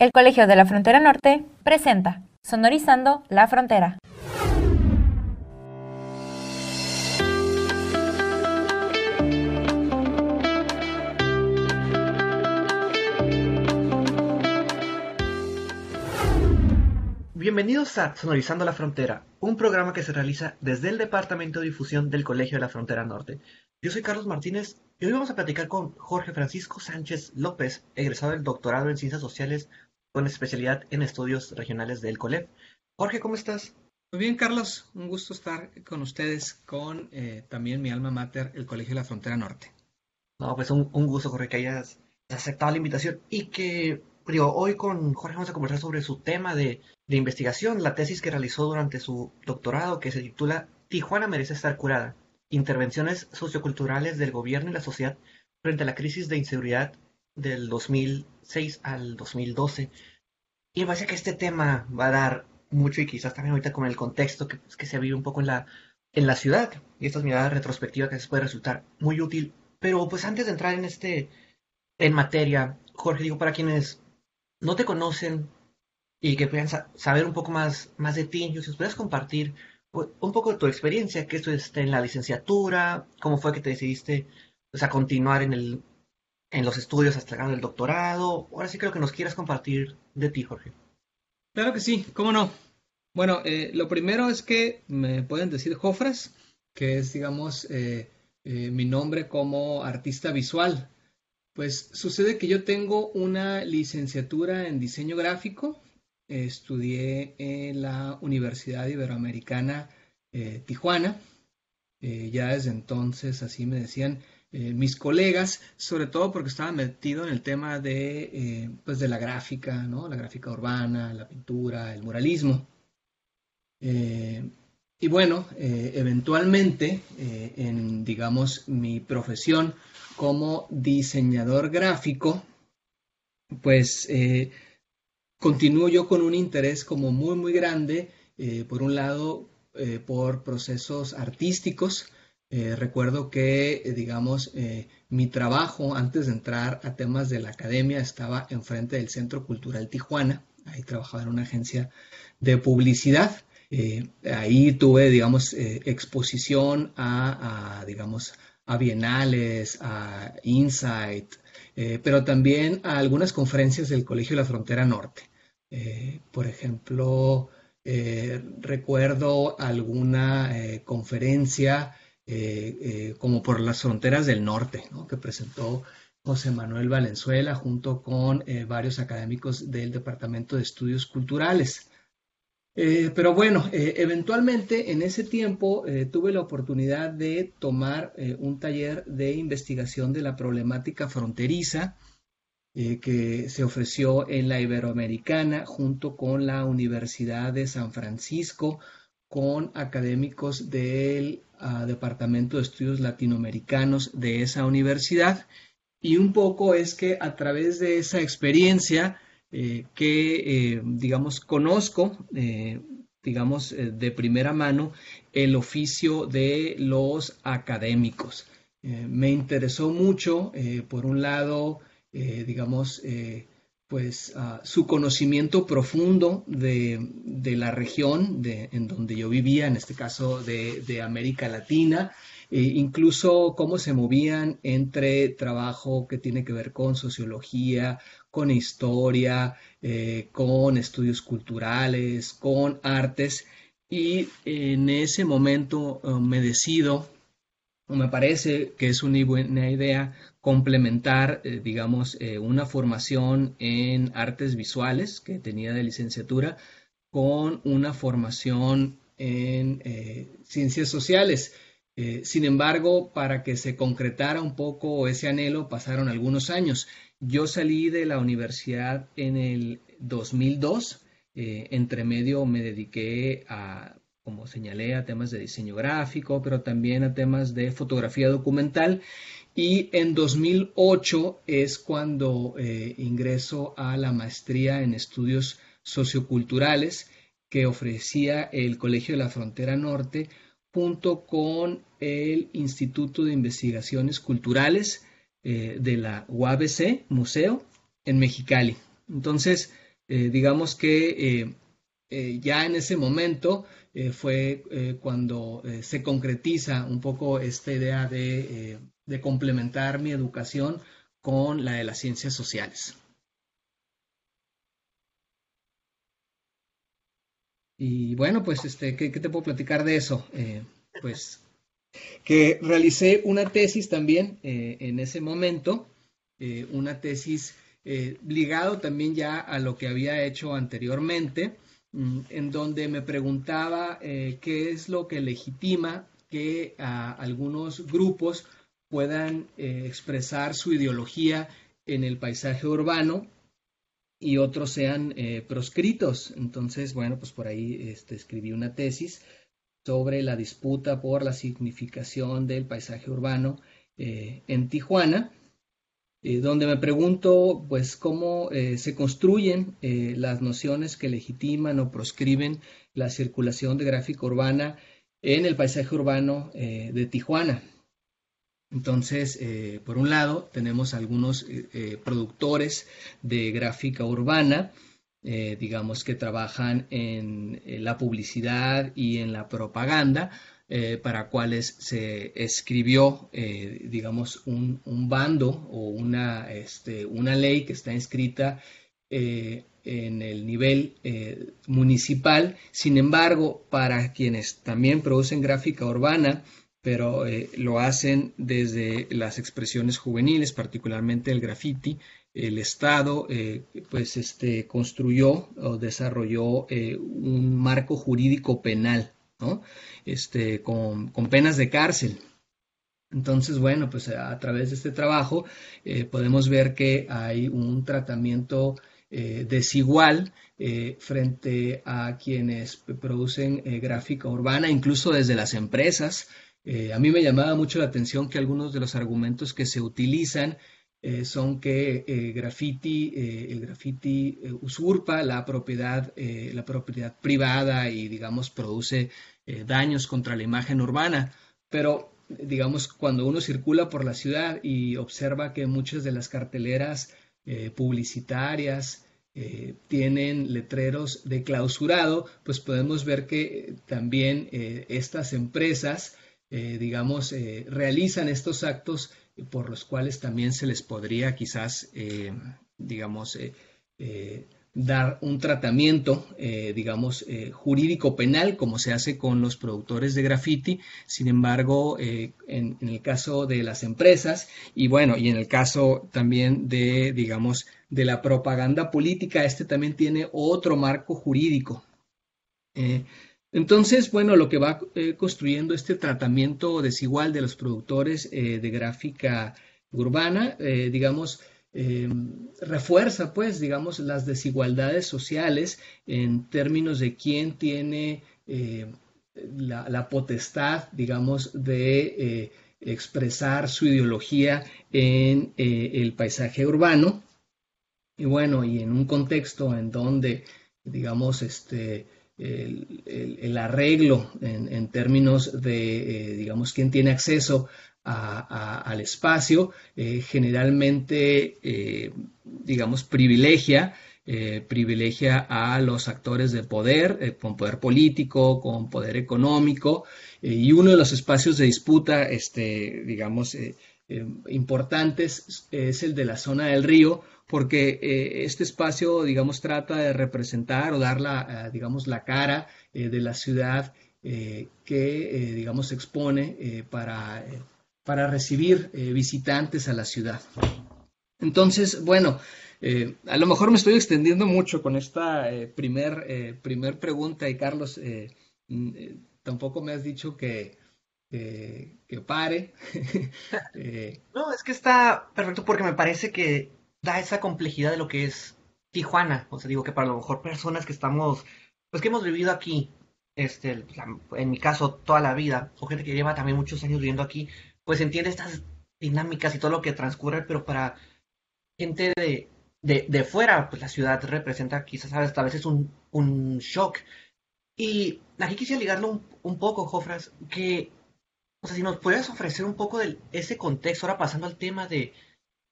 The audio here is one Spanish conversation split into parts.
El Colegio de la Frontera Norte presenta Sonorizando la Frontera. Bienvenidos a Sonorizando la Frontera, un programa que se realiza desde el Departamento de Difusión del Colegio de la Frontera Norte. Yo soy Carlos Martínez y hoy vamos a platicar con Jorge Francisco Sánchez López, egresado del doctorado en Ciencias Sociales con especialidad en estudios regionales del COLEP. Jorge, ¿cómo estás? Muy bien, Carlos. Un gusto estar con ustedes, con eh, también mi alma mater, el Colegio de la Frontera Norte. No, pues un, gusto, Jorge, que hayas aceptado la invitación y que, digo, hoy con Jorge vamos a conversar sobre su tema de, de investigación, la tesis que realizó durante su doctorado, que se titula Tijuana merece estar curada. Intervenciones socioculturales del gobierno y la sociedad frente a la crisis de inseguridad del 2006 al 2012. Y me parece que este tema va a dar mucho y quizás también ahorita con el contexto que, pues, que se vive un poco en la, en la ciudad y estas miradas retrospectivas que les puede resultar muy útil. Pero pues antes de entrar en este, en materia, Jorge, digo, para quienes no te conocen y que puedan saber un poco más, más de ti, si puedes compartir pues, un poco de tu experiencia, que esto esté en la licenciatura, cómo fue que te decidiste pues, a continuar en el, en los estudios hasta llegar al doctorado. Ahora sí creo que nos quieras compartir de ti, Jorge. Claro que sí, cómo no. Bueno, eh, lo primero es que me pueden decir Jofras, que es, digamos, eh, eh, mi nombre como artista visual. Pues sucede que yo tengo una licenciatura en diseño gráfico. estudié en la Universidad Iberoamericana Tijuana. ya desde entonces así me decían, eh, mis colegas, sobre todo porque estaba metido en el tema de, eh, pues de la gráfica, ¿no? la gráfica urbana, la pintura, el muralismo. Eh, y bueno, eventualmente, en, digamos, mi profesión como diseñador gráfico, pues continúo yo con un interés como muy, muy grande, por un lado, por procesos artísticos, eh, recuerdo que, eh, digamos, eh, mi trabajo antes de entrar a temas de la academia estaba enfrente del Centro Cultural Tijuana. Ahí trabajaba en una agencia de publicidad. ahí tuve, digamos, exposición a, digamos, a bienales, a Insight, pero también a algunas conferencias del Colegio de la Frontera Norte. por ejemplo, recuerdo alguna conferencia eh, eh, como por las fronteras del norte, que presentó José Manuel Valenzuela junto con eh, varios académicos del Departamento de Estudios Culturales. pero bueno, eventualmente en ese tiempo tuve la oportunidad de tomar un taller de investigación de la problemática fronteriza que se ofreció en la Iberoamericana junto con la Universidad de San Francisco, con académicos del Departamento de Estudios Latinoamericanos de esa universidad. Y un poco es que a través de esa experiencia eh, que, eh, digamos, conozco, eh, digamos, de primera mano el oficio de los académicos. me interesó mucho, por un lado, digamos, pues su conocimiento profundo de, la región de, en donde yo vivía, en este caso de, América Latina, e incluso cómo se movían entre trabajo que tiene que ver con sociología, con historia, eh, con estudios culturales, con artes. Y en ese momento eh, me decido, me parece que es una buena idea, complementar, eh, digamos, eh, una formación en artes visuales que tenía de licenciatura con una formación en eh, ciencias sociales. sin embargo, para que se concretara un poco ese anhelo, pasaron algunos años. Yo salí de la universidad en el 2002. entre medio me dediqué a, como señalé, a temas de diseño gráfico, pero también a temas de fotografía documental y en 2008 es cuando eh, ingreso a la maestría en estudios socioculturales que ofrecía el Colegio de la Frontera Norte junto con el Instituto de Investigaciones Culturales eh, de la UABC, Museo, en Mexicali. Entonces, digamos que ya en ese momento fue cuando se concretiza un poco esta idea de, complementar mi educación con la de las ciencias sociales. Y bueno, pues, este, ¿qué, te puedo platicar de eso? Eh, pues que realicé una tesis también eh, en ese momento, eh, una tesis ligado también ya a lo que había hecho anteriormente, en donde me preguntaba qué es lo que legitima que a algunos grupos puedan expresar su ideología en el paisaje urbano y otros sean eh, proscritos. Entonces, bueno, pues por ahí este, escribí una tesis sobre la disputa por la significación del paisaje urbano eh, en Tijuana, eh, donde me pregunto, pues, cómo se construyen las nociones que legitiman o proscriben la circulación de gráfica urbana en el paisaje urbano de Tijuana. Entonces, eh, por un lado, tenemos algunos eh, eh, productores de gráfica urbana, digamos que trabajan en, la publicidad y en la propaganda, para cuales se escribió, digamos, un, bando o una, este, una, ley que está inscrita en el nivel municipal. Sin embargo, para quienes también producen gráfica urbana, pero eh, lo hacen desde las expresiones juveniles, particularmente el graffiti. El Estado eh, pues este, construyó o desarrolló eh, un marco jurídico penal, ¿no? este, con, penas de cárcel. Entonces, bueno, pues a través de este trabajo podemos ver que hay un tratamiento desigual frente a quienes producen gráfica urbana, incluso desde las empresas. Eh, a mí me llamaba mucho la atención que algunos de los argumentos que se utilizan eh, son que eh, graffiti, el graffiti usurpa la propiedad, la propiedad privada y, digamos, produce daños contra la imagen urbana. Pero, digamos, cuando uno circula por la ciudad y observa que muchas de las carteleras publicitarias, tienen letreros de clausurado, pues podemos ver que también estas empresas eh, digamos, eh, realizan estos actos por los cuales también se les podría quizás, eh, digamos, dar un tratamiento, digamos, jurídico penal, como se hace con los productores de graffiti. Sin embargo, en, en, el caso de las empresas y bueno, y en el caso también de, digamos, de la propaganda política, este también tiene otro marco jurídico. Entonces, bueno, lo que va eh, construyendo este tratamiento desigual de los productores eh, de gráfica urbana, eh, digamos, em, refuerza, pues, digamos, las desigualdades sociales en términos de quién tiene la, potestad, digamos, de expresar su ideología en el paisaje urbano. Y bueno, y en un contexto en donde, digamos, este, el, arreglo en, términos de, eh, digamos, quién tiene acceso al espacio, eh, generalmente, eh, digamos, privilegia, privilegia a los actores de poder, con poder político, con poder económico, y uno de los espacios de disputa, este, digamos, importantes es el de la zona del río, porque eh, este espacio, digamos, trata de representar o dar la, eh, digamos, la cara eh, de la ciudad que, digamos, se expone para, para recibir visitantes a la ciudad. Entonces, bueno, a lo mejor me estoy extendiendo mucho con esta primer, primer pregunta y Carlos, tampoco me has dicho que, que pare. no, es que está perfecto porque me parece que da esa complejidad de lo que es Tijuana. O sea, digo que para lo mejor personas que estamos, pues que hemos vivido aquí, este, en mi caso, toda la vida, o gente que lleva también muchos años viviendo aquí, pues entiende estas dinámicas y todo lo que transcurre, pero para gente de, de, fuera, pues la ciudad representa quizás a veces un, un shock. Y aquí quisiera ligarlo un, un poco, Jofras, que, o sea, si nos puedes ofrecer un poco de ese contexto, ahora pasando al tema de,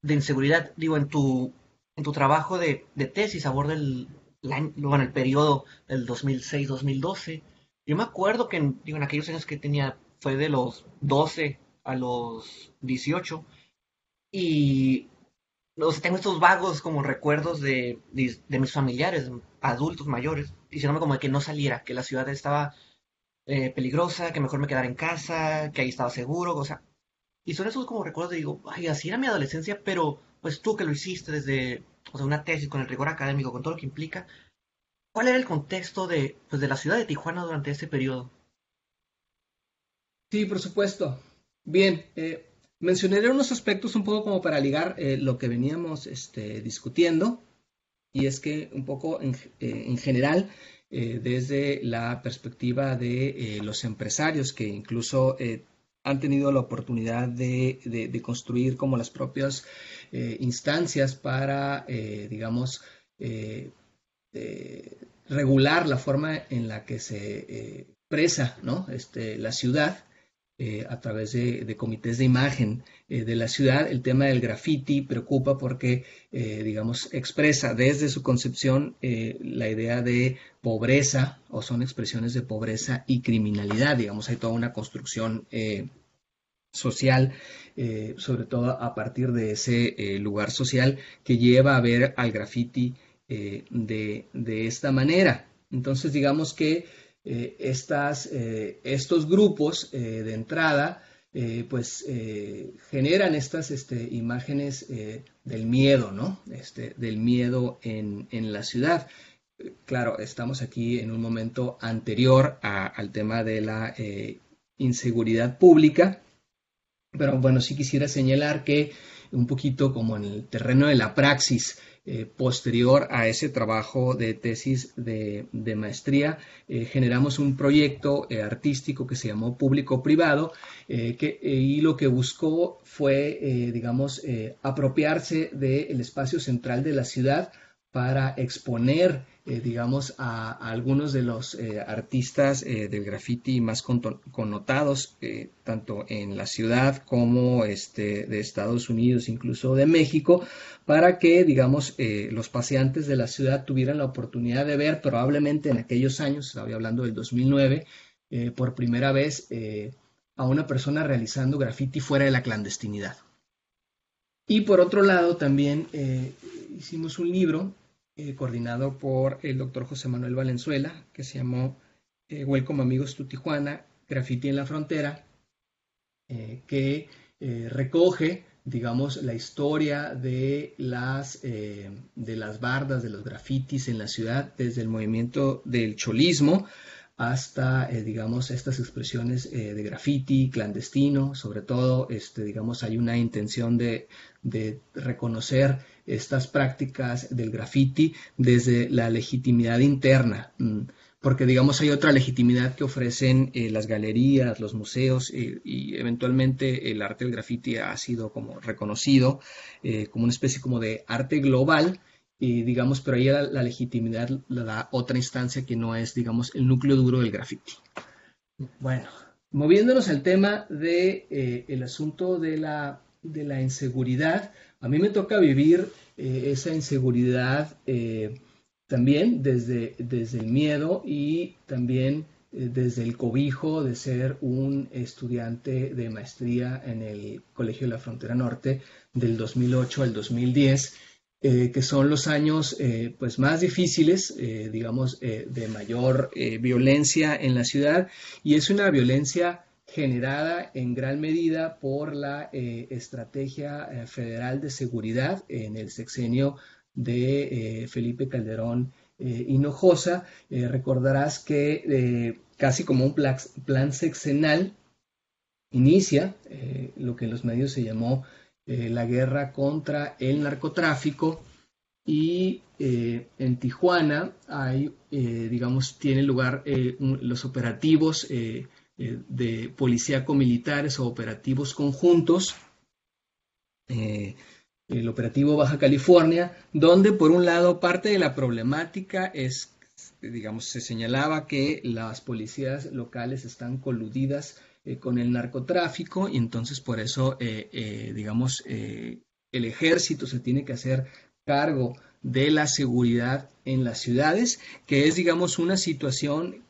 de inseguridad, digo, en tu, en tu trabajo de, tesis aborda el, bueno, el periodo del 2006-2012. Yo me acuerdo que en, digo, en aquellos años que tenía, fue de los 12 a los 18. Y o tengo estos vagos como recuerdos de, de, mis familiares, adultos mayores, diciéndome como de que no saliera, que la ciudad estaba eh, peligrosa, que mejor me quedara en casa, que ahí estaba seguro, o sea, y son esos como recuerdos de digo, ay, así era mi adolescencia, pero pues tú que lo hiciste desde, o sea, una tesis con el rigor académico, con todo lo que implica, ¿cuál era el contexto de, pues, de la ciudad de Tijuana durante ese periodo? Sí, por supuesto. Bien, eh, mencionaré unos aspectos un poco como para ligar eh, lo que veníamos este, discutiendo, y es que un poco en, eh, en general, desde la perspectiva de los empresarios que incluso han tenido la oportunidad de, construir como las propias eh, instancias para, eh, digamos, eh, regular la forma en la que se expresa ¿no? este, la ciudad. A través de, comités de imagen de la ciudad. El tema del graffiti preocupa porque, digamos, expresa desde su concepción la idea de pobreza o son expresiones de pobreza y criminalidad. Digamos, hay toda una construcción social, eh, sobre todo a partir de ese eh, lugar social que lleva a ver al graffiti eh, de, esta manera. Entonces, digamos que estas, estos grupos de entrada, pues generan estas este, imágenes del miedo, ¿no? Este, del miedo en, la ciudad. Claro, estamos aquí en un momento anterior al tema de la inseguridad pública, pero bueno, sí quisiera señalar que un poquito como en el terreno de la praxis eh, posterior a ese trabajo de tesis de, maestría, eh, generamos un proyecto eh, artístico que se llamó Público-Privado y lo que buscó fue, digamos, apropiarse del espacio central de la ciudad para exponer eh, digamos, a, algunos de los eh, artistas eh, del graffiti más connotados, tanto en la ciudad como este, de Estados Unidos, incluso de México, para que, digamos, los paseantes de la ciudad tuvieran la oportunidad de ver, probablemente en aquellos años, estaba hablando del 2009, por primera vez a una persona realizando graffiti fuera de la clandestinidad. Y por otro lado, también hicimos un libro eh, coordinado por el doctor José Manuel Valenzuela, que se llamó eh, Welcome Amigos Tu Tijuana, Graffiti en la Frontera, eh, que recoge, digamos, la historia de las, de las bardas, de los grafitis en la ciudad, desde el movimiento del cholismo hasta, digamos, estas expresiones de graffiti clandestino, sobre todo, este, digamos, hay una intención de, reconocer estas prácticas del graffiti desde la legitimidad interna, mm, porque digamos hay otra legitimidad que ofrecen eh, las galerías, los museos eh, y eventualmente el arte del graffiti ha sido como reconocido eh, como una especie como de arte global y digamos, pero ahí la, legitimidad la da otra instancia que no es, digamos, el núcleo duro del graffiti. Bueno, moviéndonos al tema de, el asunto de la, de la inseguridad, a mí me toca vivir eh, esa inseguridad eh, también desde, desde el miedo y también eh, desde el cobijo de ser un estudiante de maestría en el Colegio de la Frontera Norte del 2008 al 2010. Que son los años pues más difíciles, digamos, de mayor violencia en la ciudad y es una violencia generada en gran medida por la eh, estrategia eh, federal de seguridad en el sexenio de eh, Felipe Calderón Hinojosa. recordarás que casi como un plan, sexenal inicia lo que en los medios se llamó la guerra contra el narcotráfico y en Tijuana hay, digamos, tienen lugar los operativos eh, de policíaco-militares o operativos conjuntos, eh, el operativo Baja California, donde por un lado parte de la problemática es, digamos, se señalaba que las policías locales están coludidas eh, con el narcotráfico y entonces por eso, digamos, el ejército se tiene que hacer cargo de la seguridad en las ciudades, que es, digamos, una situación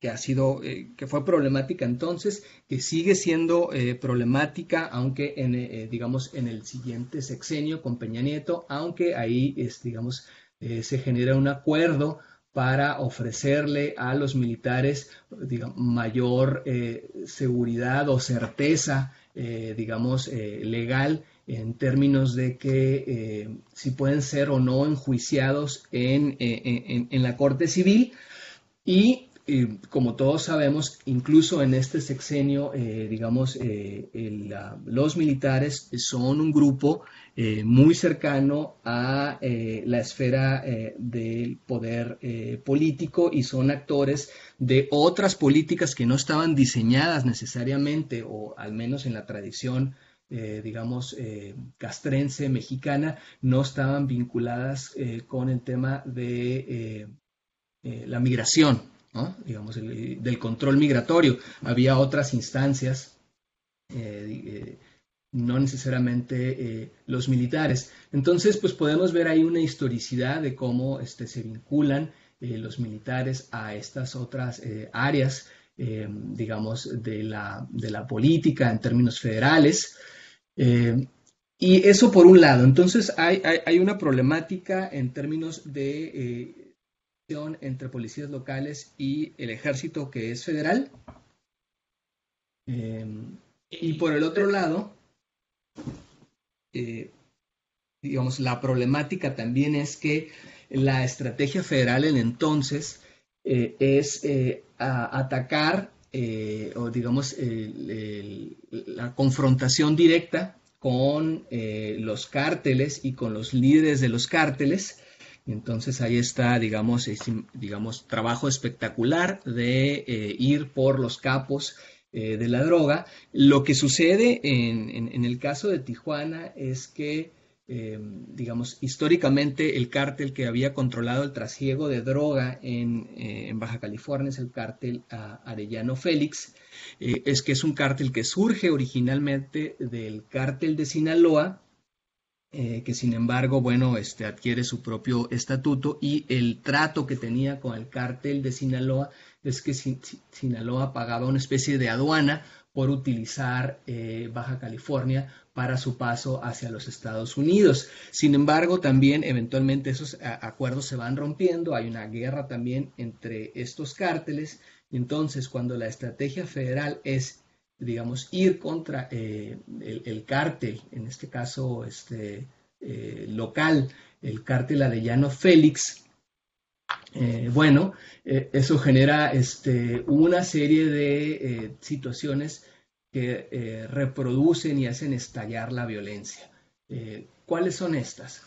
que ha sido, eh, que fue problemática entonces, que sigue siendo eh, problemática, aunque en, eh, digamos, en el siguiente sexenio con Peña Nieto, aunque ahí, es, digamos, se genera un acuerdo para ofrecerle a los militares mayor seguridad o certeza, digamos, legal en términos de que si pueden ser o no enjuiciados en, en, en la Corte Civil. Y como todos sabemos, incluso en este sexenio, eh, digamos, eh, los militares son un grupo eh, muy cercano a la esfera del poder político y son actores de otras políticas que no estaban diseñadas necesariamente, o al menos en la tradición digamos, castrense, mexicana, no estaban vinculadas con el tema de la migración, digamos, del control migratorio. Había otras instancias, eh, eh, no necesariamente eh, los militares. Entonces, pues podemos ver ahí una historicidad de cómo este, se vinculan los militares a estas otras áreas, digamos, de la, de la, política en términos federales. y eso por un lado. Entonces, hay, hay una problemática en términos de entre policías locales y el ejército que es federal. Em, y por el otro lado, eh, digamos, la problemática también es que la estrategia federal en entonces eh, es eh, atacar o digamos la confrontación directa con los cárteles y con los líderes de los cárteles entonces ahí está, digamos, digamos trabajo espectacular de eh, ir por los capos eh, de la droga. Lo que sucede en, el caso de Tijuana es que, em, digamos, históricamente el cártel que había controlado el trasiego de droga en, eh, Baja California es el cártel Arellano Félix. es que es un cártel que surge originalmente del cártel de Sinaloa, eh, que sin embargo, bueno, este, adquiere su propio estatuto y el trato que tenía con el cártel de Sinaloa es que Sinaloa pagaba una especie de aduana por utilizar eh, Baja California para su paso hacia los Estados Unidos. Sin embargo, también eventualmente esos acuerdos se van rompiendo, hay una guerra también entre estos cárteles, entonces cuando la estrategia federal es digamos, ir contra eh, el, cártel, en este caso este, eh, local, el cártel Arellano Félix, eh, bueno, eso genera este, una serie de situaciones que reproducen y hacen estallar la violencia. ¿Cuáles son estas?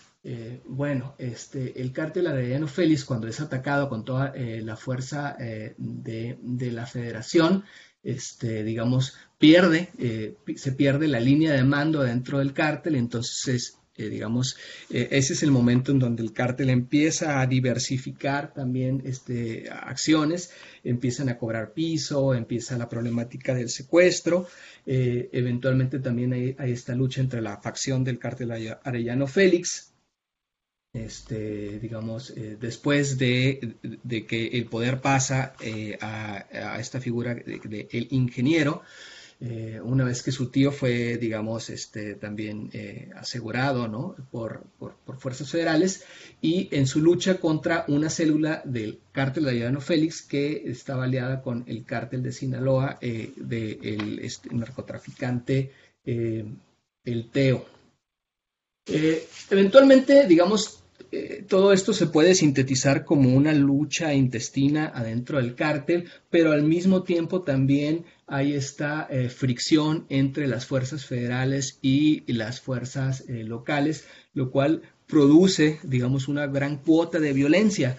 bueno, este, el cártel Arellano Félix, cuando es atacado con toda la fuerza de, de, la federación, este, digamos, pierde, eh, se pierde la línea de mando dentro del cártel, entonces, eh, digamos, eh, ese es el momento en donde el cártel empieza a diversificar también este, acciones, empiezan a cobrar piso, empieza la problemática del secuestro, eventualmente también hay, hay, esta lucha entre la facción del cártel Arellano Félix, este, digamos, eh, después de, que el poder pasa eh, a, esta figura del el ingeniero, eh, una vez que su tío fue, digamos, este, también asegurado ¿no? por, fuerzas federales y en su lucha contra una célula del cártel de Ayano Félix que estaba aliada con el cártel de Sinaloa del este, narcotraficante el Teo. eventualmente, digamos, eh, todo esto se puede sintetizar como una lucha intestina adentro del cártel, pero al mismo tiempo también hay esta eh, fricción entre las fuerzas federales y las fuerzas eh, locales, lo cual produce, digamos, una gran cuota de violencia.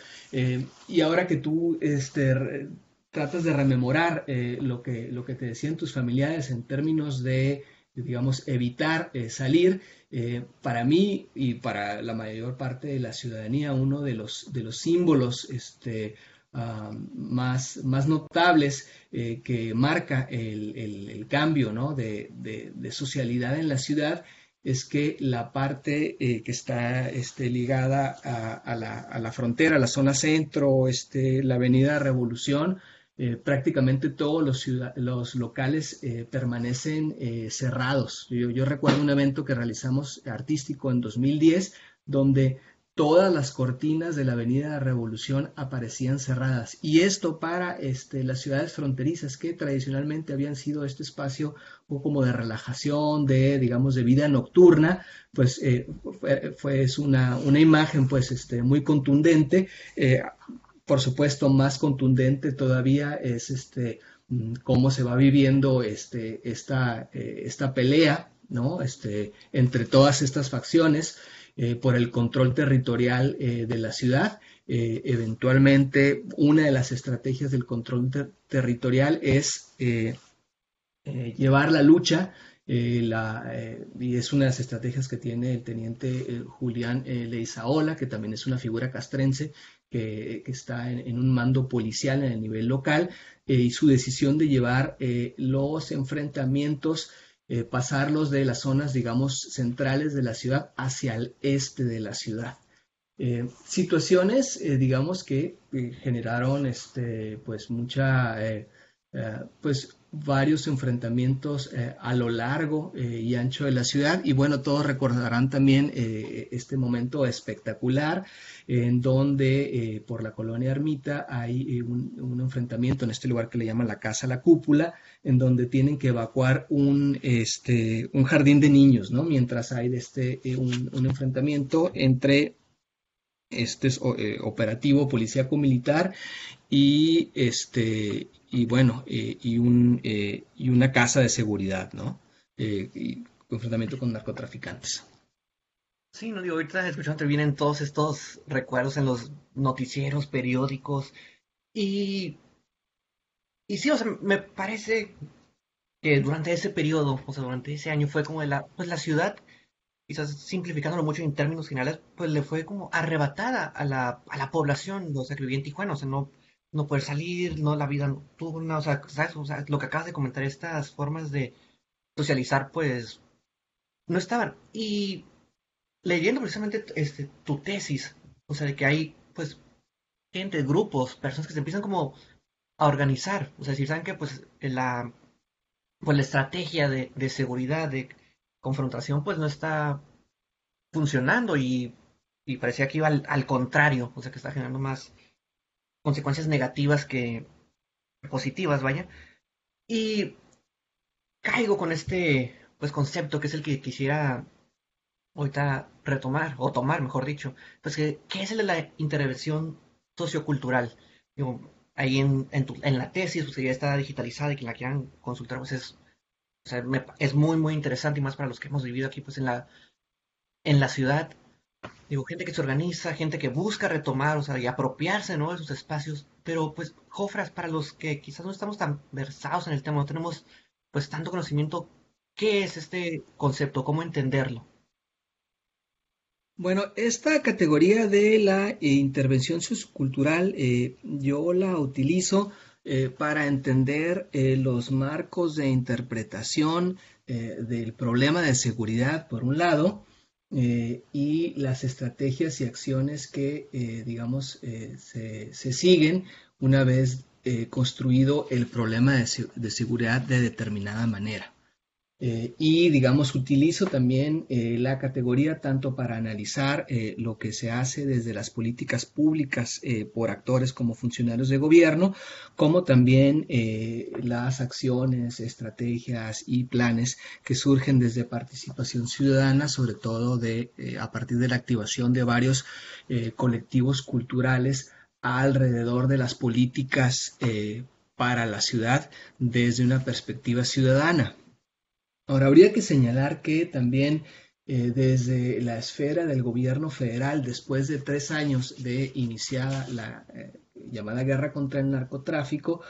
y ahora que tú este, tratas de rememorar lo, que, lo que te decían tus familiares en términos de, digamos, evitar salir, eh, para mí y para la mayor parte de la ciudadanía, uno de los, de los símbolos este, ah, más, más notables eh, que marca el, cambio de, socialidad en la ciudad es que la parte eh, que está este, ligada a, la, frontera, a la zona centro, este, la avenida Revolución, eh, prácticamente todos los, los locales eh, permanecen cerrados. Yo, recuerdo un evento que realizamos artístico en 2010, donde todas las cortinas de la Avenida Revolución aparecían cerradas. Y esto para este, las ciudades fronterizas que tradicionalmente habían sido este espacio como de relajación, de, digamos, de vida nocturna, pues eh, fue, una, una, imagen pues este, muy contundente. Eh, por supuesto, más contundente todavía es este, mm, cómo se va viviendo este, esta, eh, esta pelea ¿no? este, entre todas estas facciones. Eh, por el control territorial eh, de la ciudad. Eventualmente, una de las estrategias del control territorial es llevar la lucha y es una de las estrategias que tiene el teniente Julián Leizaola, que también es una figura castrense que, está en, un mando policial en el nivel local, y su decisión de llevar los enfrentamientos eh, pasarlos de las zonas, digamos, centrales de la ciudad hacia el este de la ciudad. Eh, situaciones, eh, digamos, que generaron este, pues mucha, pues varios enfrentamientos eh, a lo largo eh, y ancho de la ciudad y bueno, todos recordarán también eh, este momento espectacular en donde por la colonia Ermita hay un, enfrentamiento en este lugar que le llaman la Casa La Cúpula, en donde tienen que evacuar un, este, un jardín de niños, ¿no? Mientras hay este, un, un enfrentamiento entre este operativo policíaco militar y este y bueno, eh, y, un, eh, y una casa de seguridad, ¿no? Eh, y confrontamiento con narcotraficantes. Sí, no digo, ahorita escuchando vienen todos estos recuerdos en los noticieros, periódicos, y, y sí, o sea, me parece que durante ese periodo, o sea, durante ese año fue como la, pues la ciudad, quizás simplificándolo mucho en términos generales, pues le fue como arrebatada a la, a la población, o sea, que vivía en Tijuana, o sea, no, no poder salir, no la vida nocturna, o sea, ¿sabes? O sea, lo que acabas de comentar, estas formas de socializar, pues, no estaban. Y leyendo precisamente este, tu tesis, o sea, de que hay, pues, gente, grupos, personas que se empiezan como a organizar, o sea, si saben que, pues, la, pues, la estrategia de, de seguridad, de confrontación, pues, no está funcionando y, y parecía que iba al, contrario, o sea, que está generando más consecuencias negativas que positivas, vaya. Y caigo con este pues concepto que es el que quisiera ahorita retomar, o tomar, mejor dicho, pues que, ¿qué es la intervención sociocultural? Digo, ahí en, en, la tesis, pues ya está digitalizada y que la quieran consultar, pues es, es muy, muy interesante y más para los que hemos vivido aquí, pues en la, en la ciudad digo, gente que se organiza, gente que busca retomar, o sea, y apropiarse, ¿no? De sus espacios, pero pues, Jofras, para los que quizás no estamos tan versados en el tema, no tenemos pues tanto conocimiento, ¿qué es este concepto? ¿Cómo entenderlo? Bueno, esta categoría de la intervención sociocultural eh, yo la utilizo eh, para entender eh, los marcos de interpretación del problema de seguridad, por un lado, eh, y las estrategias y acciones que, eh, digamos, eh, se, siguen una vez construido el problema de, seguridad de determinada manera. Eh, y, digamos, utilizo también eh, la categoría tanto para analizar eh, lo que se hace desde las políticas públicas por actores como funcionarios de gobierno, como también las acciones, estrategias y planes que surgen desde participación ciudadana, sobre todo de, a partir de la activación de varios colectivos culturales alrededor de las políticas para la ciudad desde una perspectiva ciudadana. Ahora, habría que señalar que también eh, desde la esfera del gobierno federal, después de tres años de iniciada la eh, llamada guerra contra el narcotráfico,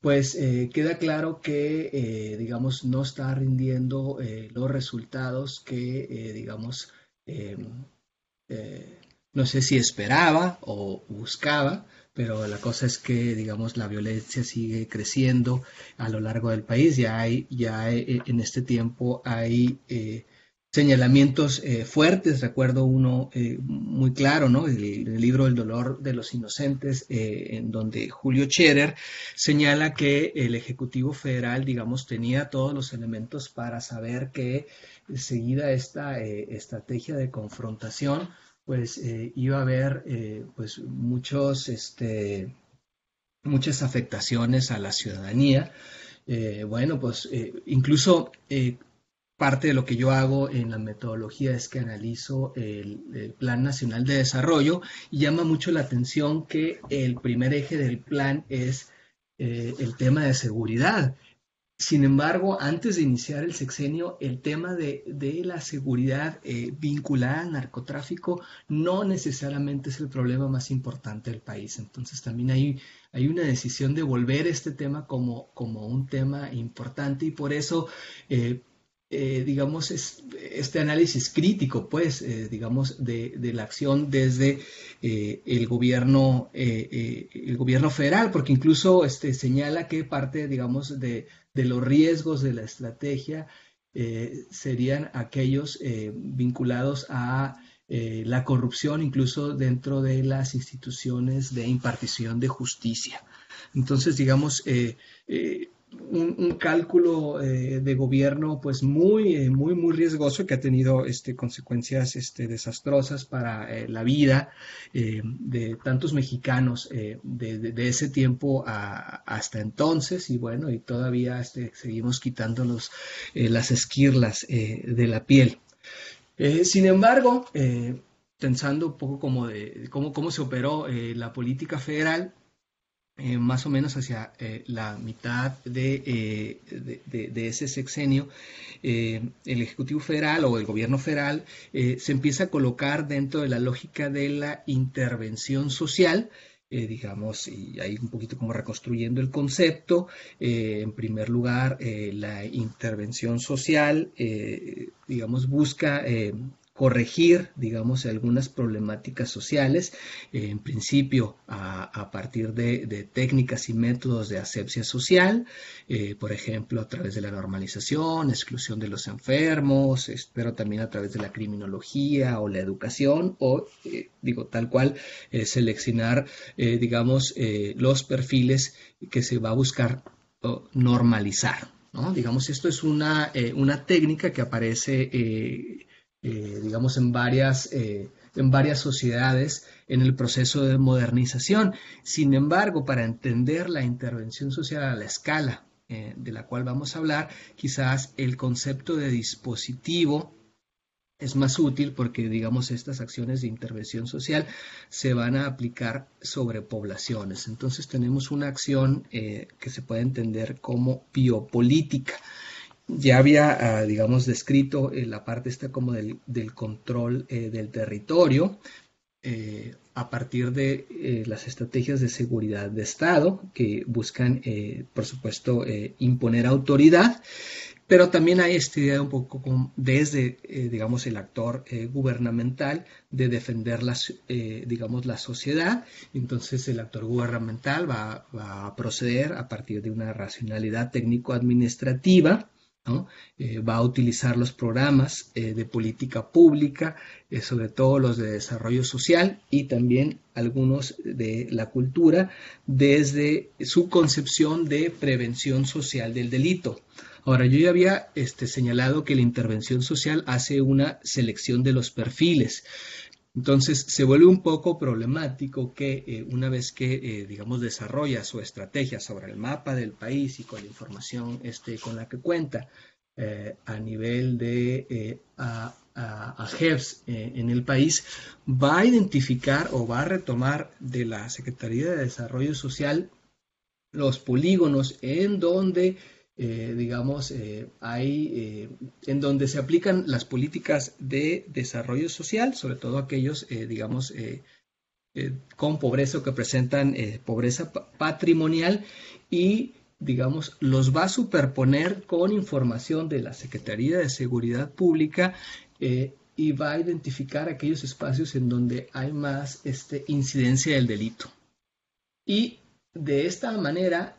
pues eh, queda claro que, digamos, no está rindiendo los resultados que, digamos, no sé si esperaba o buscaba, pero la cosa es que, digamos, la violencia sigue creciendo a lo largo del país. Ya hay, ya eh, en este tiempo hay, eh, señalamientos eh, fuertes, recuerdo uno eh, muy claro, ¿no? El, libro El dolor de los inocentes, eh, en donde Julio Scherer señala que el Ejecutivo Federal, digamos, tenía todos los elementos para saber que seguida esta estrategia de confrontación, pues iba a haber pues muchos, este, muchas afectaciones a la ciudadanía. bueno, pues incluso parte de lo que yo hago en la metodología es que analizo el, Plan Nacional de Desarrollo y llama mucho la atención que el primer eje del plan es eh, el tema de seguridad. Sin embargo, antes de iniciar el sexenio, el tema de, la seguridad eh, vinculada al narcotráfico no necesariamente es el problema más importante del país. Entonces también hay, hay una decisión de volver este tema como, como un tema importante y por eso eh, eh, digamos, este análisis crítico, pues, eh, digamos, de, la acción desde eh, el, gobierno, el gobierno federal, porque incluso este, señala que parte, digamos, de, los riesgos de la estrategia serían aquellos vinculados a la corrupción, incluso dentro de las instituciones de impartición de justicia. Entonces, digamos, un, cálculo eh, de gobierno pues muy, eh, muy, muy riesgoso que ha tenido este, consecuencias este, desastrosas para eh, la vida de tantos mexicanos de, ese tiempo hasta entonces y bueno, y todavía este, seguimos quitándonos las esquirlas de la piel. sin embargo, pensando un poco como de cómo, cómo se operó la política federal, eh, más o menos hacia eh, la mitad de, eh, ese sexenio, el Ejecutivo Federal o el Gobierno Federal se empieza a colocar dentro de la lógica de la intervención social, digamos, y ahí un poquito como reconstruyendo el concepto. en primer lugar, la intervención social, digamos, busca corregir, digamos, algunas problemáticas sociales, en principio a, partir de, técnicas y métodos de asepsia social, eh, por ejemplo, a través de la normalización, exclusión de los enfermos, pero también a través de la criminología o la educación, o, eh, digo, tal cual, eh, seleccionar, digamos, los perfiles que se va a buscar normalizar. ¿no? Digamos, esto es una, una técnica que aparece eh, digamos, en varias, eh, en varias sociedades en el proceso de modernización. Sin embargo, para entender la intervención social a la escala eh, de la cual vamos a hablar, quizás el concepto de dispositivo es más útil porque, digamos, estas acciones de intervención social se van a aplicar sobre poblaciones. Entonces tenemos una acción que se puede entender como biopolítica ya había, ah, digamos, descrito eh, la parte esta como del, control eh, del territorio eh, a partir de las estrategias de seguridad de Estado que buscan, por supuesto, imponer autoridad, pero también hay esta idea un poco desde, digamos, el actor gubernamental de defender, las, digamos, la sociedad. Entonces, el actor gubernamental va, va a proceder a partir de una racionalidad técnico-administrativa eh, va a utilizar los programas eh, de política pública, eh, sobre todo los de desarrollo social y también algunos de la cultura, desde su concepción de prevención social del delito. Ahora, yo ya había este, señalado que la intervención social hace una selección de los perfiles. Entonces se vuelve un poco problemático que eh, una vez que, eh, digamos, desarrolla su estrategia sobre el mapa del país y con la información este, con la que cuenta eh, a nivel de a, a, en el país, va a identificar o va a retomar de la Secretaría de Desarrollo Social los polígonos en donde eh, digamos, eh, hay eh, en donde se aplican las políticas de desarrollo social, sobre todo aquellos, digamos, con pobreza o que presentan pobreza patrimonial y, digamos, los va a superponer con información de la Secretaría de Seguridad Pública y va a identificar aquellos espacios en donde hay más este, incidencia del delito. Y de esta manera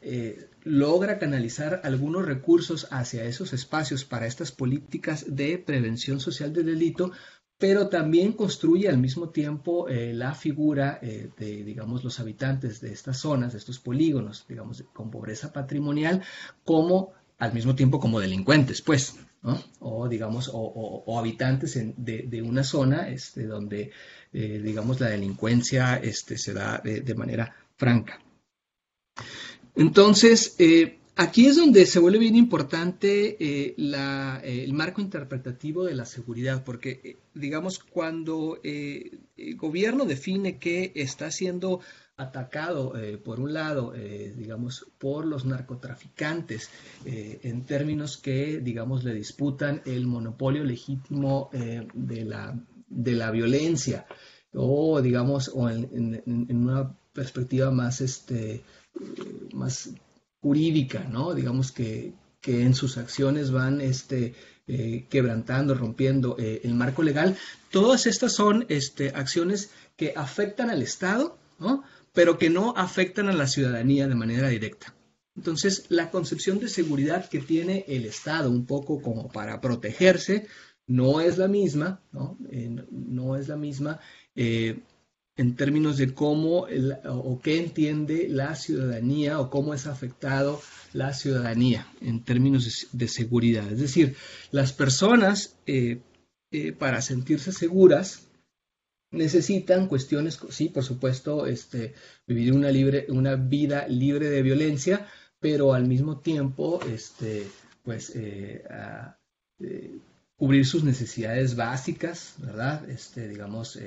logra canalizar algunos recursos hacia esos espacios para estas políticas de prevención social del delito, pero también construye al mismo tiempo eh, la figura eh, de, digamos, los habitantes de estas zonas, de estos polígonos, digamos, con pobreza patrimonial, como al mismo tiempo como delincuentes, pues, ¿no? o digamos, o, habitantes de, una zona este, donde, eh, digamos, la delincuencia este, se da de, manera franca. Entonces, Aquí es donde se vuelve bien importante eh, eh, el marco interpretativo de la seguridad, porque, eh, digamos, cuando el gobierno define que está siendo atacado, por un lado, digamos, por los narcotraficantes, en términos que, digamos, le disputan el monopolio legítimo de, la, de la violencia, o, digamos, o en, una perspectiva más, este, más jurídica, ¿no? Digamos que, en sus acciones van este, eh, quebrantando, rompiendo eh, el marco legal. Todas estas son este, acciones que afectan al Estado, ¿no? pero que no afectan a la ciudadanía de manera directa. Entonces, la concepción de seguridad que tiene el Estado, un poco como para protegerse, no es la misma, ¿no? Eh, no es la misma en términos de cómo o qué entiende la ciudadanía o cómo es afectado la ciudadanía en términos de, seguridad. Es decir, las personas eh, eh, para sentirse seguras necesitan cuestiones, sí, por supuesto, este, vivir una, libre, una vida libre de violencia, pero al mismo tiempo, este, pues, eh, cubrir sus necesidades básicas, ¿verdad? Este, digamos,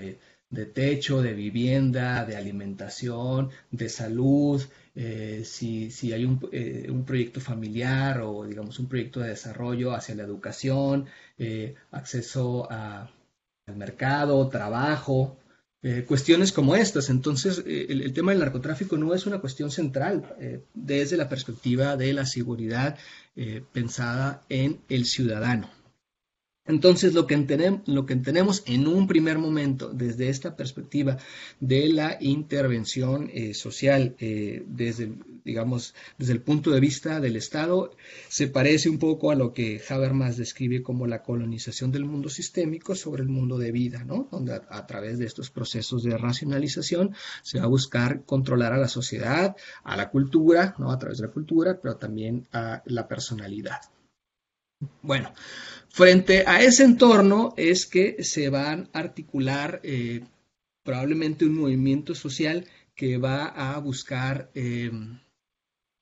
de techo, de vivienda, de alimentación, de salud, eh, si, si, hay un, eh, un, proyecto familiar o digamos un proyecto de desarrollo hacia la educación, eh, acceso a, al mercado, trabajo, cuestiones como estas. Entonces, el, el, tema del narcotráfico no es una cuestión central desde la perspectiva de la seguridad pensada en el ciudadano. Entonces, lo que, entendemos, en un primer momento desde esta perspectiva de la intervención eh, social, eh, desde, digamos, desde el punto de vista del Estado, se parece un poco a lo que Habermas describe como la colonización del mundo sistémico sobre el mundo de vida, ¿no? Donde a, través de estos procesos de racionalización se va a buscar controlar a la sociedad, a la cultura, ¿no? A través de la cultura, pero también a la personalidad. Bueno, frente a ese entorno es que se van a articular eh, probablemente un movimiento social que va a buscar, em,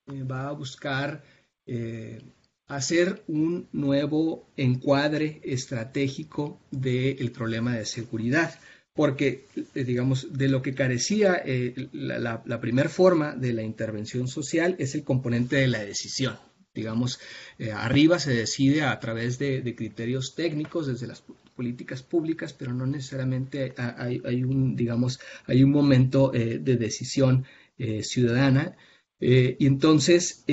eh, va a buscar eh, hacer un nuevo encuadre estratégico del problema de seguridad. Porque, digamos, de lo que carecía la, la primera forma de la intervención social es el componente de la decisión digamos, eh, arriba se decide a través de, criterios técnicos desde las políticas públicas, pero no necesariamente hay, un, digamos, hay un momento eh, de decisión eh, ciudadana. y entonces,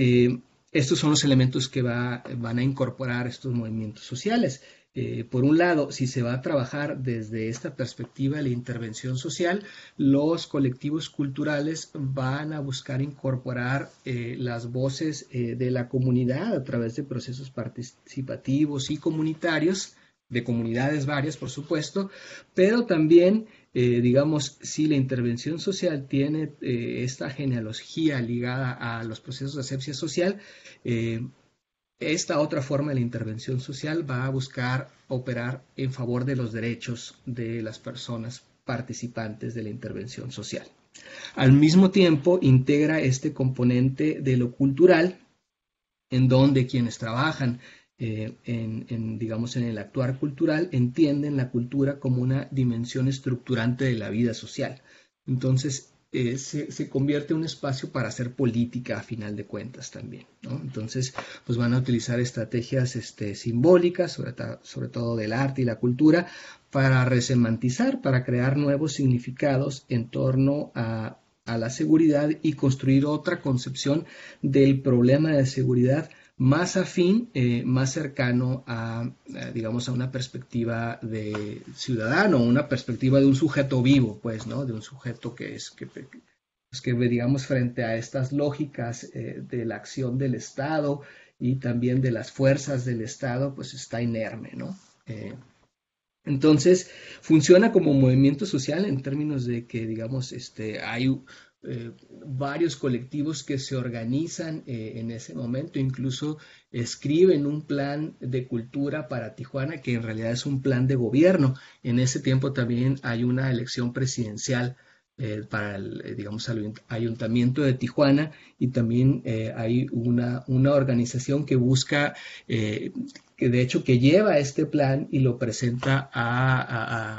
estos son los elementos que van a incorporar estos movimientos sociales. Eh, por un lado, si se va a trabajar desde esta perspectiva de la intervención social, los colectivos culturales van a buscar incorporar eh, las voces eh, de la comunidad a través de procesos participativos y comunitarios, de comunidades varias, por supuesto, pero también, digamos, si la intervención social tiene esta genealogía ligada a los procesos de asepsia social, esta otra forma de la intervención social va a buscar operar en favor de los derechos de las personas participantes de la intervención social. Al mismo tiempo, integra este componente de lo cultural, en donde quienes trabajan eh, en, digamos, en el actuar cultural entienden la cultura como una dimensión estructurante de la vida social. Entonces, eh, se, convierte en un espacio para hacer política a final de cuentas también. Entonces, pues van a utilizar estrategias este, simbólicas, sobre, todo del arte y la cultura, para resemantizar, para crear nuevos significados en torno a, a la seguridad y construir otra concepción del problema de seguridad más afín, eh, más cercano a, digamos, a una perspectiva de ciudadano, una perspectiva de un sujeto vivo, pues, ¿no? De un sujeto que es, que, pues que digamos frente a estas lógicas de la acción del Estado y también de las fuerzas del Estado, pues está inerme, ¿no? entonces, funciona como movimiento social en términos de que, digamos, este, hay eh, varios colectivos que se organizan eh, en ese momento, incluso escriben un plan de cultura para Tijuana, que en realidad es un plan de gobierno. En ese tiempo también hay una elección presidencial eh, para el, digamos, el ayuntamiento de Tijuana y también hay una, una, organización que busca, que de hecho que lleva este plan y lo presenta a,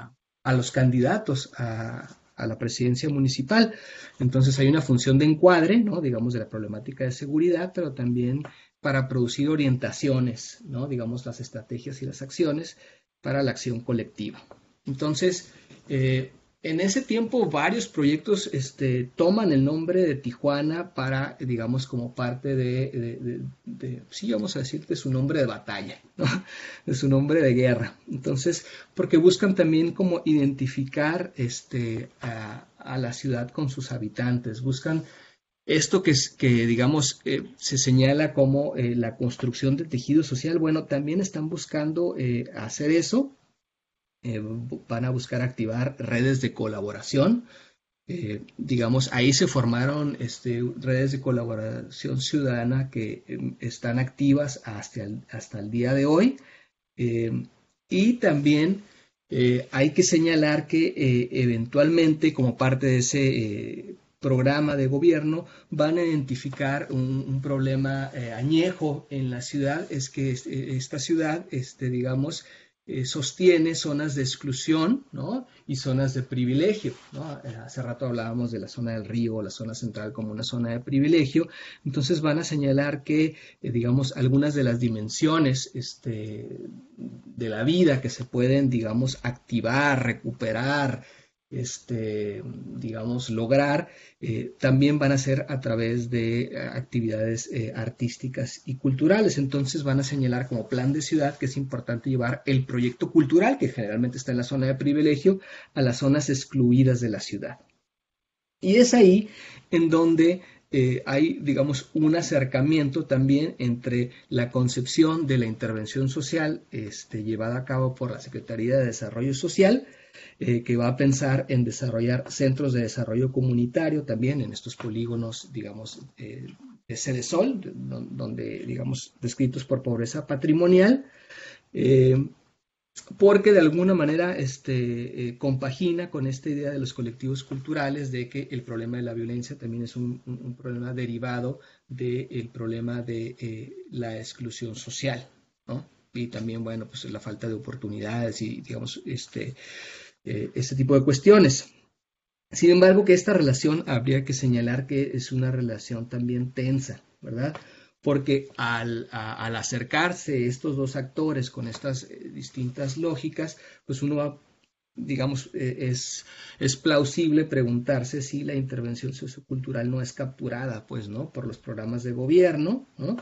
a, a los candidatos a, a la presidencia municipal. Entonces hay una función de encuadre, ¿no? digamos, de la problemática de seguridad, pero también para producir orientaciones, ¿no? digamos, las estrategias y las acciones para la acción colectiva. Entonces, eh, en ese tiempo varios proyectos este, toman el nombre de Tijuana para, digamos, como parte de, sí, vamos a decir, de su nombre de batalla, de su nombre de guerra. Entonces, porque buscan también como identificar este, a, la ciudad con sus habitantes, buscan esto que, que digamos, eh, se señala como eh, la construcción de tejido social, bueno, también están buscando eh, hacer eso eh, van a buscar activar redes de colaboración. Eh, digamos, ahí se formaron este, redes de colaboración ciudadana que em, están activas hasta el, hasta el día de hoy. Em, y también eh, hay que señalar que eventualmente, como parte de ese programa de gobierno, van a identificar un, problema añejo en la ciudad, es que este, esta ciudad, este, digamos, eh, sostiene zonas de exclusión y zonas de privilegio. Eh, hace rato hablábamos de la zona del río o la zona central como una zona de privilegio. Entonces van a señalar que, eh, digamos, algunas de las dimensiones este, de la vida que se pueden, digamos, activar, recuperar, este, digamos, lograr, eh, también van a ser a través de eh, actividades eh, artísticas y culturales. Entonces van a señalar como plan de ciudad que es importante llevar el proyecto cultural, que generalmente está en la zona de privilegio, a las zonas excluidas de la ciudad. Y es ahí en donde hay, digamos, un acercamiento también entre la concepción de la intervención social este, llevada a cabo por la Secretaría de Desarrollo Social, eh, que va a pensar en desarrollar centros de desarrollo comunitario también en estos polígonos, digamos, eh, de sede sol, donde, digamos, descritos por pobreza patrimonial, eh, porque de alguna manera este, compagina con esta idea de los colectivos culturales de que el problema de la violencia también es un, problema derivado del problema de la exclusión social, ¿no? Y también, bueno, pues la falta de oportunidades y, digamos, este, eh, este tipo de cuestiones. Sin embargo, que esta relación habría que señalar que es una relación también tensa, ¿verdad? Porque al, acercarse estos dos actores con estas eh, distintas lógicas, pues uno va, digamos, eh, es, es plausible preguntarse si la intervención sociocultural no es capturada, pues, ¿no? Por los programas de gobierno, ¿no?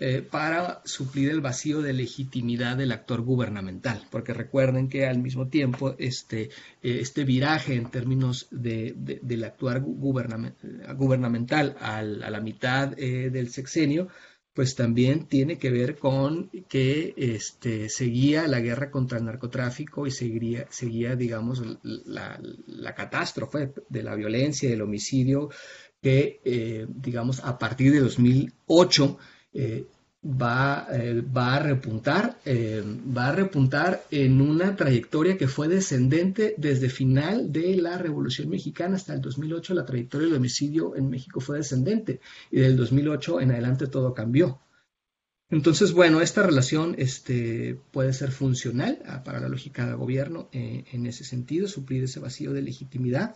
Eh, para suplir el vacío de legitimidad del actor gubernamental, porque recuerden que al mismo tiempo este, eh, este viraje en términos de, del actuar gubernamental a la mitad eh, del sexenio, pues también tiene que ver con que este, seguía la guerra contra el narcotráfico y seguía, seguía digamos, la, la catástrofe de la violencia, del homicidio, que, digamos, a partir de 2008 eh, va, eh, va, a repuntar, eh, va a repuntar en una trayectoria que fue descendente desde final de la Revolución Mexicana hasta el 2008. La trayectoria del homicidio en México fue descendente y del 2008 en adelante todo cambió. Entonces, bueno, esta relación este, puede ser funcional ah, para la lógica del gobierno en ese sentido, suplir ese vacío de legitimidad.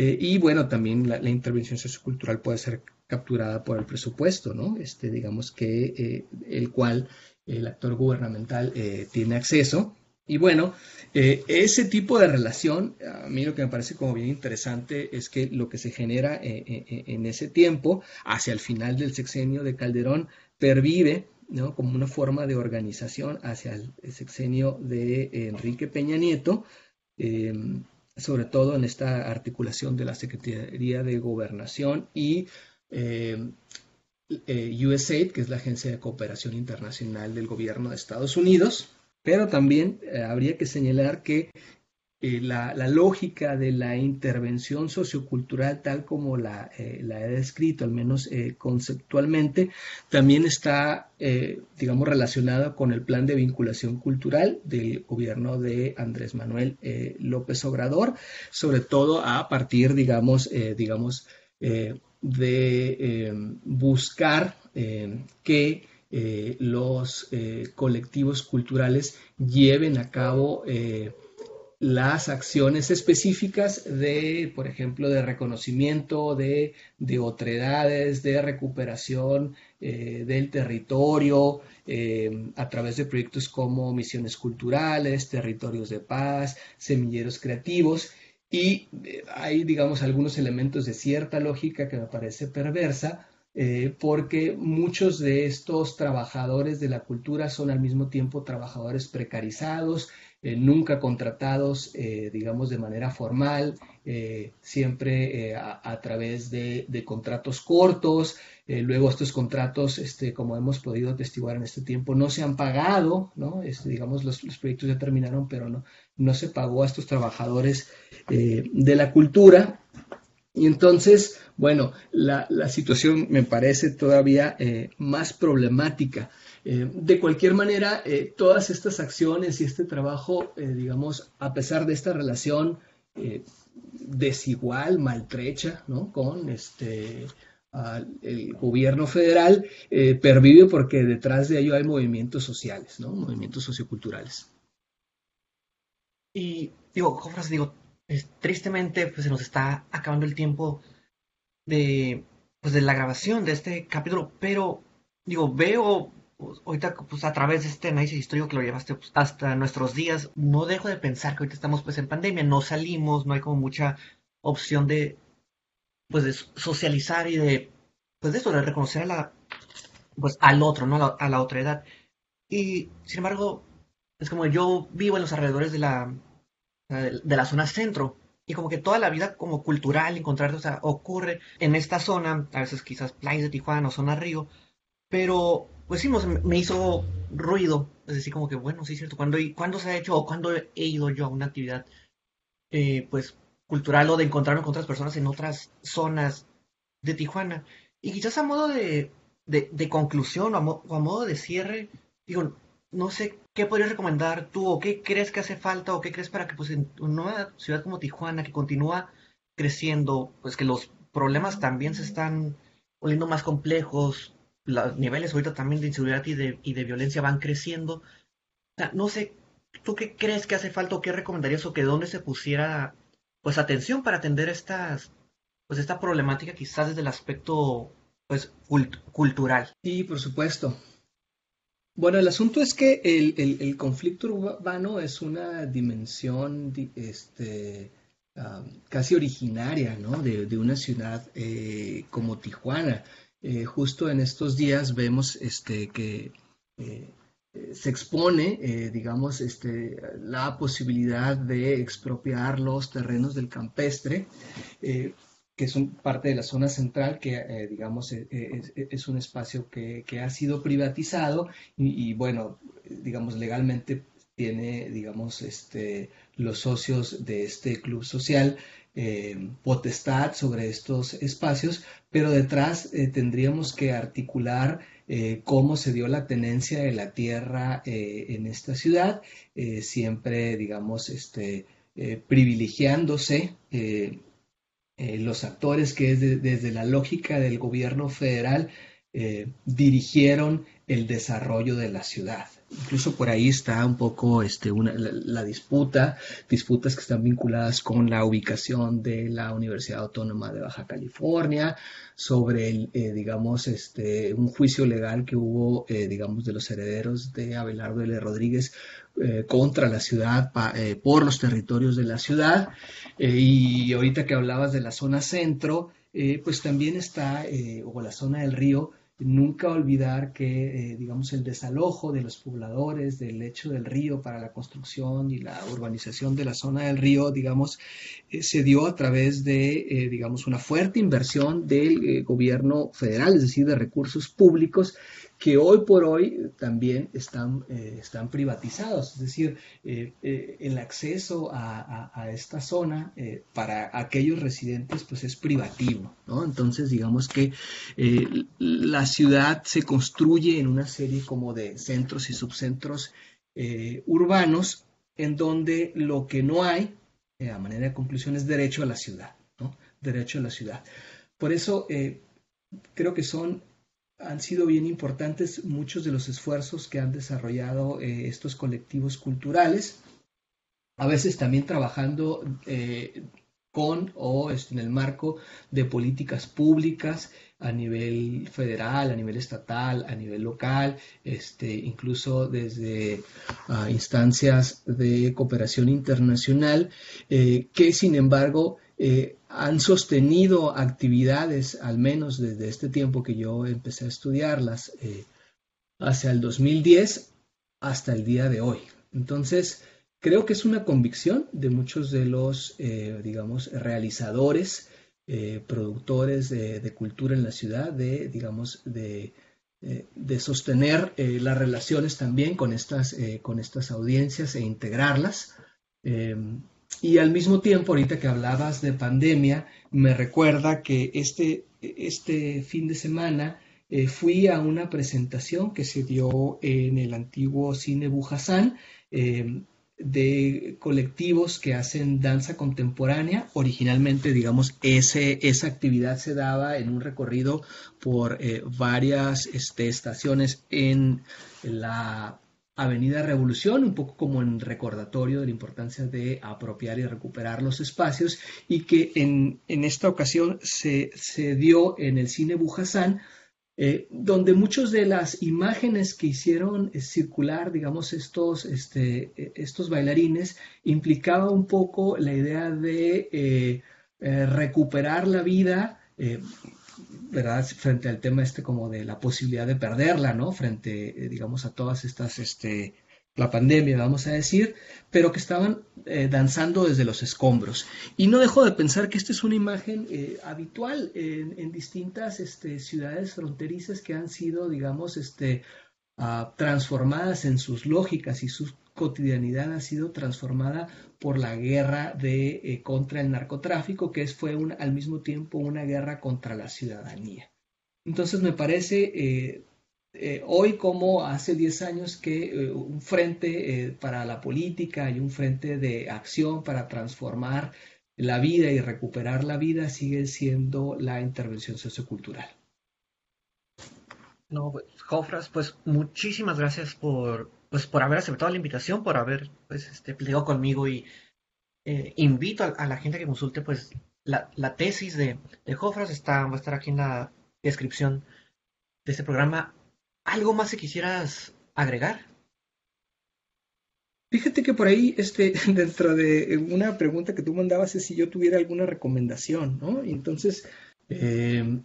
Y bueno, también la, intervención sociocultural puede ser capturada por el presupuesto, ¿no? Este, digamos que eh, el cual el actor gubernamental eh, tiene acceso. Y bueno, eh, ese tipo de relación, a mí lo que me parece como bien interesante es que lo que se genera en ese tiempo, hacia el final del sexenio de Calderón, pervive ¿no? como una forma de organización hacia el sexenio de Enrique Peña Nieto, sobre todo en esta articulación de la Secretaría de Gobernación y eh, eh, USAID, que es la Agencia de Cooperación Internacional del Gobierno de Estados Unidos, pero también eh, habría que señalar que eh, la, lógica de la intervención sociocultural tal como la, he descrito, al menos conceptualmente, también está, digamos, relacionada con el plan de vinculación cultural del gobierno de Andrés Manuel López Obrador, sobre todo a partir, digamos, digamos, de eh, buscar eh, que eh, los colectivos culturales lleven a cabo las acciones específicas de, por ejemplo, de reconocimiento de, de otredades, de recuperación del territorio, a través de proyectos como misiones culturales, territorios de paz, semilleros creativos, y eh, hay, digamos, algunos elementos de cierta lógica que me parece perversa, eh, porque muchos de estos trabajadores de la cultura son al mismo tiempo trabajadores precarizados, eh, nunca contratados, digamos, de manera formal, siempre a, través de, contratos cortos. luego estos contratos, este, como hemos podido atestiguar en este tiempo, no se han pagado, ¿no? Este, digamos, los, los proyectos ya terminaron, pero no, no se pagó a estos trabajadores eh, de la cultura. Y entonces, bueno, la, situación me parece todavía eh, más problemática. Eh, de cualquier manera, todas estas acciones y este trabajo, digamos, a pesar de esta relación desigual, maltrecha, ¿no? Con este, el gobierno federal, pervive porque detrás de ello hay movimientos sociales, ¿no? Movimientos socioculturales. Y digo, Jofras, digo, tristemente pues se nos está acabando el tiempo de, pues, de la grabación de este capítulo, pero digo, veo pues, ahorita pues a través de este análisis histórico que lo llevaste pues, hasta nuestros días, no dejo de pensar que ahorita estamos pues en pandemia, no salimos, no hay como mucha opción de pues socializar y de pues de eso, de reconocer a la pues al otro, ¿no? A la, a la otra edad. Y sin embargo, es como yo vivo en los alrededores de la, de la zona centro. Y como que toda la vida como cultural, encontrarte, o sea, ocurre en esta zona, a veces quizás playas de Tijuana o zona Río, pero pues sí, me hizo ruido, es decir, como que bueno, sí es cierto, cuando, cuando se ha hecho o cuando he ido yo a una actividad eh, pues cultural o de encontrarme con otras personas en otras zonas de Tijuana. Y quizás a modo de, de, conclusión o a modo de cierre, digo, no sé qué podrías recomendar tú o qué crees que hace falta o qué crees para que pues en una ciudad como Tijuana que continúa creciendo, pues que los problemas también se están volviendo más complejos, los niveles ahorita también de inseguridad y de, y de violencia van creciendo. No sé, ¿tú qué crees que hace falta o qué recomendarías o que dónde se pusiera pues atención para atender estas pues esta problemática quizás desde el aspecto pues cultural? Sí, por supuesto. Bueno, el asunto es que el, conflicto urbano es una dimensión este, casi originaria ¿no? de, una ciudad eh, como Tijuana. Eh, justo en estos días vemos este, que eh, se expone, digamos, este, la posibilidad de expropiar los terrenos del campestre que son parte de la zona central, que eh, digamos eh, eh, es, un espacio que, ha sido privatizado y, bueno, digamos legalmente tiene, digamos, este, los socios de este club social potestad sobre estos espacios, pero detrás tendríamos que articular cómo se dio la tenencia de la tierra en esta ciudad, siempre, digamos, este, privilegiándose eh, los actores que desde la lógica del gobierno federal eh, dirigieron el desarrollo de la ciudad. Incluso por ahí está un poco este, la, disputa, disputas que están vinculadas con la ubicación de la Universidad Autónoma de Baja California, sobre, el, eh, digamos, este, un juicio legal que hubo, digamos, de los herederos de Abelardo L. Rodríguez eh, contra la ciudad, eh, por los territorios de la ciudad. Eh, y ahorita que hablabas de la zona centro, pues también está, o la zona del río, nunca olvidar que, eh, digamos, el desalojo de los pobladores del lecho del río para la construcción y la urbanización de la zona del río, digamos, eh, se dio a través de, eh, digamos, una fuerte inversión del gobierno federal, es decir, de recursos públicos que hoy por hoy también están, eh, están privatizados. Es decir, eh, eh, el acceso a, esta zona para aquellos residentes pues es privativo. ¿no? Entonces, digamos que la ciudad se construye en una serie como de centros y subcentros urbanos en donde lo que no hay, a manera de conclusión, es derecho a la ciudad. ¿no? Derecho a la ciudad. Por eso creo que son han sido bien importantes muchos de los esfuerzos que han desarrollado eh, estos colectivos culturales, a veces también trabajando eh, con o este, en el marco de políticas públicas a nivel federal, a nivel estatal, a nivel local, este, incluso desde ah, instancias de cooperación internacional, eh, que sin embargo han sostenido actividades, al menos desde este tiempo que yo empecé a estudiarlas, eh, hacia el 2010 hasta el día de hoy. Entonces, creo que es una convicción de muchos de los, eh, digamos, realizadores, eh, productores de, cultura en la ciudad, de, digamos, de, de sostener las relaciones también con estas, con estas audiencias e integrarlas. Y al mismo tiempo, ahorita que hablabas de pandemia, me recuerda que este, este fin de semana eh, fui a una presentación que se dio en el antiguo cine Bujasán eh, de colectivos que hacen danza contemporánea. Originalmente, digamos, ese, esa actividad se daba en un recorrido por eh, varias este, estaciones en la Avenida Revolución, un poco como en recordatorio de la importancia de apropiar y recuperar los espacios, y que en, esta ocasión se, dio en el cine Bujasán, eh, donde muchas de las imágenes que hicieron eh, circular, digamos, estos, este, eh, estos bailarines, implicaba un poco la idea de recuperar la vida ¿verdad? Frente al tema este como de la posibilidad de perderla, ¿no? Frente, eh, digamos, a todas estas, este, la pandemia, vamos a decir, pero que estaban eh, danzando desde los escombros. Y no dejo de pensar que esta es una imagen eh, habitual en, distintas este, ciudades fronterizas que han sido, digamos, este, ah, transformadas en sus lógicas y sus cotidianidad ha sido transformada por la guerra de, eh, contra el narcotráfico, que es, fue al mismo tiempo una guerra contra la ciudadanía. Entonces me parece eh, eh, hoy como hace 10 años que un frente para la política y un frente de acción para transformar la vida y recuperar la vida sigue siendo la intervención sociocultural. No, pues, Jofras, pues muchísimas gracias por pues por haber aceptado la invitación, por haber pues este, plegado conmigo y eh, invito a, la gente que consulte pues la, tesis de, de Jofras está, va a estar aquí en la descripción de este programa. ¿Algo más que quisieras agregar? Fíjate que por ahí, este, dentro de una pregunta que tú mandabas es si yo tuviera alguna recomendación, ¿no? entonces, eh,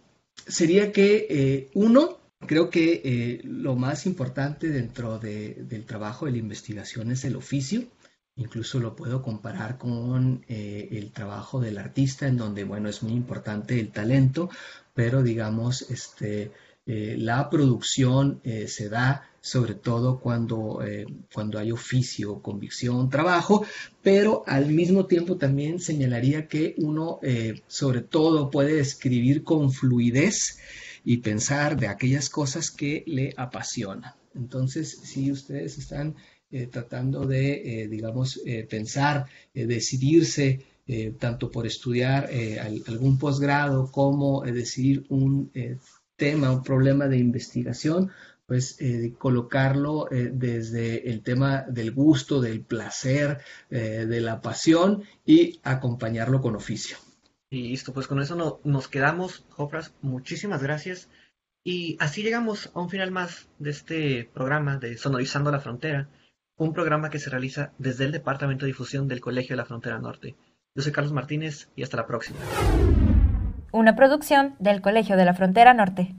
sería que eh, uno, Creo que eh, lo más importante dentro del trabajo de la investigación es el oficio. Incluso lo puedo comparar con eh, el trabajo del artista, en donde, bueno, es muy importante el talento, pero digamos, este, eh, la producción se da sobre todo cuando, cuando hay oficio, convicción, trabajo, pero al mismo tiempo también señalaría que uno sobre todo puede escribir con fluidez y pensar de aquellas cosas que le apasionan. Entonces, si ustedes están eh, tratando de, eh, digamos, eh, pensar, decidirse tanto por estudiar algún posgrado como decidir un tema, un problema de investigación, pues colocarlo desde el tema del gusto, del placer, de la pasión y acompañarlo con oficio. Y listo, pues con eso no, nos quedamos, Jofras. Muchísimas gracias. Y así llegamos a un final más de este programa de Sonorizando la Frontera, un programa que se realiza desde el Departamento de Difusión del Colegio de la Frontera Norte. Yo soy Carlos Martínez y hasta la próxima. Una producción del Colegio de la Frontera Norte.